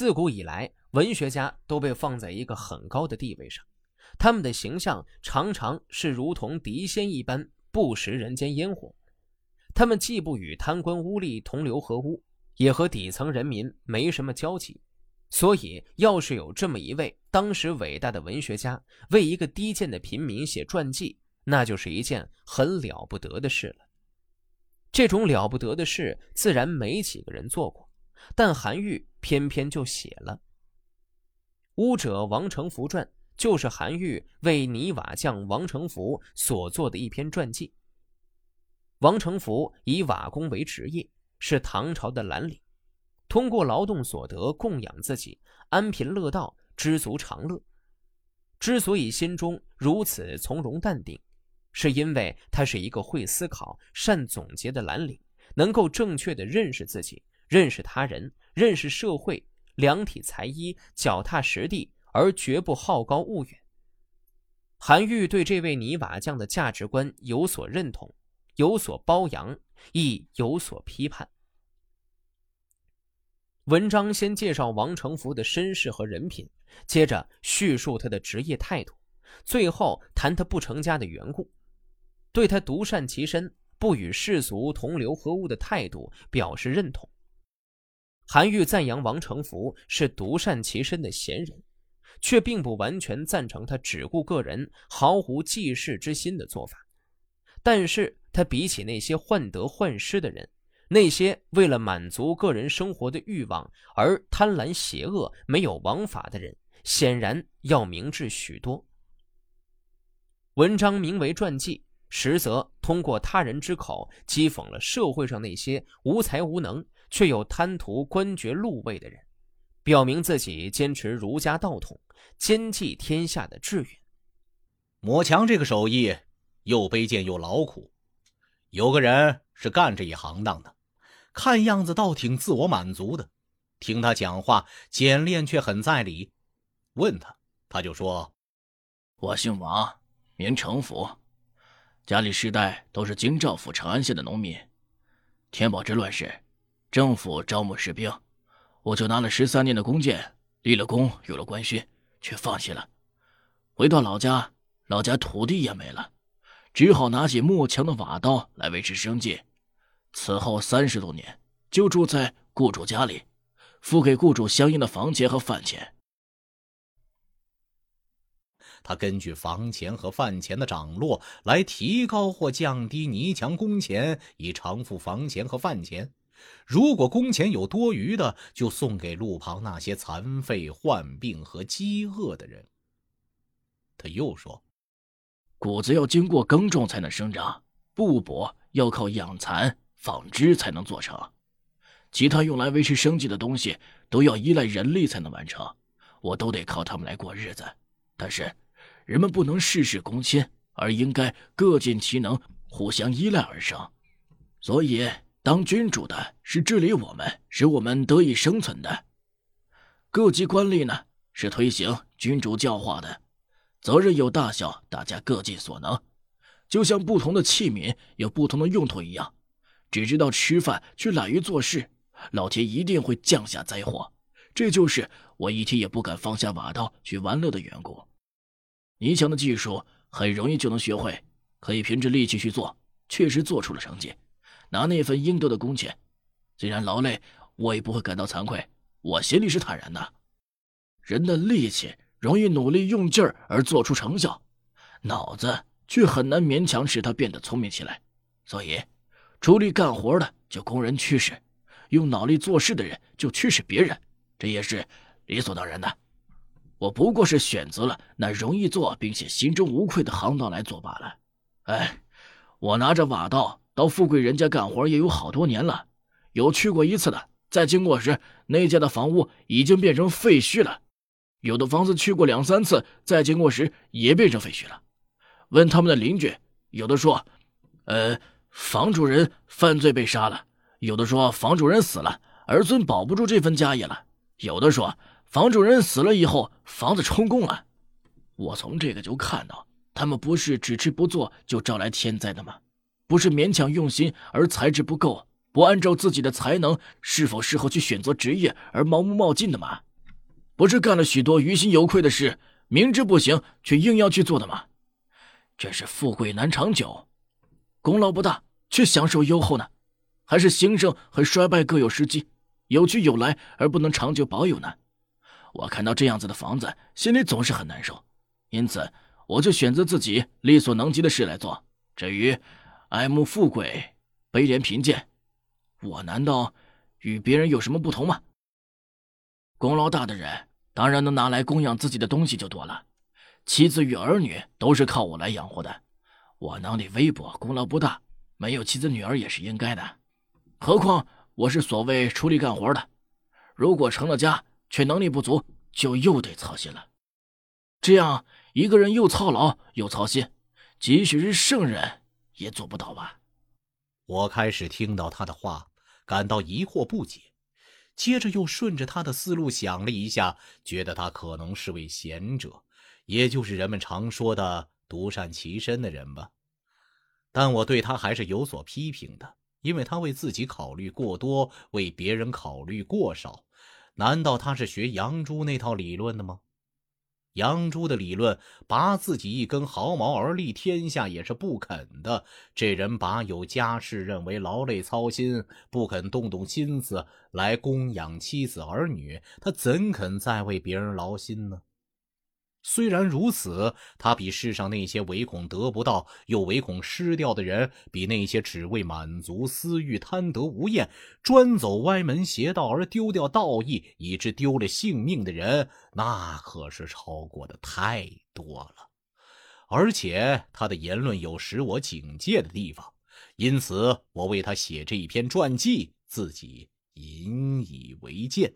自古以来，文学家都被放在一个很高的地位上，他们的形象常常是如同谪仙一般，不食人间烟火。他们既不与贪官污吏同流合污，也和底层人民没什么交集。所以，要是有这么一位当时伟大的文学家为一个低贱的平民写传记，那就是一件很了不得的事了。这种了不得的事，自然没几个人做过，但韩愈偏偏就写了《巫者王承福传》，就是韩愈为泥瓦匠王承福所做的一篇传记。王承福以瓦工为职业，是唐朝的蓝领。通过劳动所得供养自己，安贫乐道，知足常乐。之所以心中如此从容淡定，是因为他是一个会思考、善总结的蓝领，能够正确的认识自己、认识他人、认识社会，量体裁衣，脚踏实地，而绝不好高骛远。韩愈对这位泥瓦匠的价值观有所认同，有所褒扬，亦有所批判。文章先介绍王承福的身世和人品，接着叙述他的职业态度，最后谈他不成家的缘故，对他独善其身、不与世俗同流合污的态度表示认同。韩愈赞扬王承福是独善其身的贤人，却并不完全赞成他只顾个人、毫无济世之心的做法。但是他比起那些患得患失的人。那些为了满足个人生活的欲望而贪婪邪恶、没有王法的人，显然要明智许多。文章名为传记，实则通过他人之口讥讽了社会上那些无才无能却有贪图官爵禄位的人，表明自己坚持儒家道统、兼济天下的志愿。抹墙这个手艺又卑贱又劳苦，有个人是干这一行当的。看样子倒挺自我满足的，听他讲话简练却很在理。问他，他就说：“我姓王，名成福，家里世代都是京兆府长安县的农民。天宝之乱时，政府招募士兵，我就拿了十三年的弓箭，立了功，有了官勋，却放弃了。回到老家，老家土地也没了，只好拿起木墙的瓦刀来维持生计。”此后三十多年，就住在雇主家里，付给雇主相应的房钱和饭钱。他根据房钱和饭钱的涨落来提高或降低泥墙工钱，以偿付房钱和饭钱。如果工钱有多余的，就送给路旁那些残废、患病和饥饿的人。他又说：“谷子要经过耕种才能生长，布帛要靠养蚕。”纺织才能做成，其他用来维持生计的东西都要依赖人力才能完成，我都得靠他们来过日子。但是，人们不能事事躬亲，而应该各尽其能，互相依赖而生。所以，当君主的是治理我们，使我们得以生存的；各级官吏呢，是推行君主教化的。责任有大小，大家各尽所能，就像不同的器皿有不同的用途一样。只知道吃饭却懒于做事，老天一定会降下灾祸。这就是我一天也不敢放下瓦刀去玩乐的缘故。泥墙的技术很容易就能学会，可以凭着力气去做，确实做出了成绩，拿那份应得的工钱。虽然劳累，我也不会感到惭愧，我心里是坦然的。人的力气容易努力用劲儿而做出成效，脑子却很难勉强使他变得聪明起来，所以。出力干活的就供人驱使，用脑力做事的人就驱使别人，这也是理所当然的。我不过是选择了那容易做并且心中无愧的行当来做罢了。哎，我拿着瓦刀到富贵人家干活也有好多年了，有去过一次的，在经过时那家的房屋已经变成废墟了；有的房子去过两三次，在经过时也变成废墟了。问他们的邻居，有的说，呃。房主人犯罪被杀了，有的说房主人死了，儿孙保不住这份家业了；有的说房主人死了以后，房子充公了。我从这个就看到，他们不是只吃不做就招来天灾的吗？不是勉强用心而才智不够，不按照自己的才能是否适合去选择职业而盲目冒进的吗？不是干了许多于心有愧的事，明知不行却硬要去做的吗？真是富贵难长久，功劳不大却享受优厚呢，还是兴盛和衰败各有时机，有去有来而不能长久保有呢？我看到这样子的房子，心里总是很难受，因此我就选择自己力所能及的事来做。至于爱慕富贵、卑廉贫贱，我难道与别人有什么不同吗？功劳大的人。当然能拿来供养自己的东西就多了，妻子与儿女都是靠我来养活的。我能力微薄，功劳不大，没有妻子女儿也是应该的。何况我是所谓出力干活的，如果成了家却能力不足，就又得操心了。这样一个人又操劳又操心，即使是圣人也做不到吧？我开始听到他的话，感到疑惑不解。接着又顺着他的思路想了一下，觉得他可能是位贤者，也就是人们常说的独善其身的人吧。但我对他还是有所批评的，因为他为自己考虑过多，为别人考虑过少。难道他是学杨朱那套理论的吗？杨朱的理论，拔自己一根毫毛而立天下也是不肯的。这人把有家室认为劳累操心，不肯动动心思来供养妻子儿女，他怎肯再为别人劳心呢？虽然如此，他比世上那些唯恐得不到又唯恐失掉的人，比那些只为满足私欲、贪得无厌、专走歪门邪道而丢掉道义，以致丢了性命的人，那可是超过的太多了。而且他的言论有使我警戒的地方，因此我为他写这一篇传记，自己引以为鉴。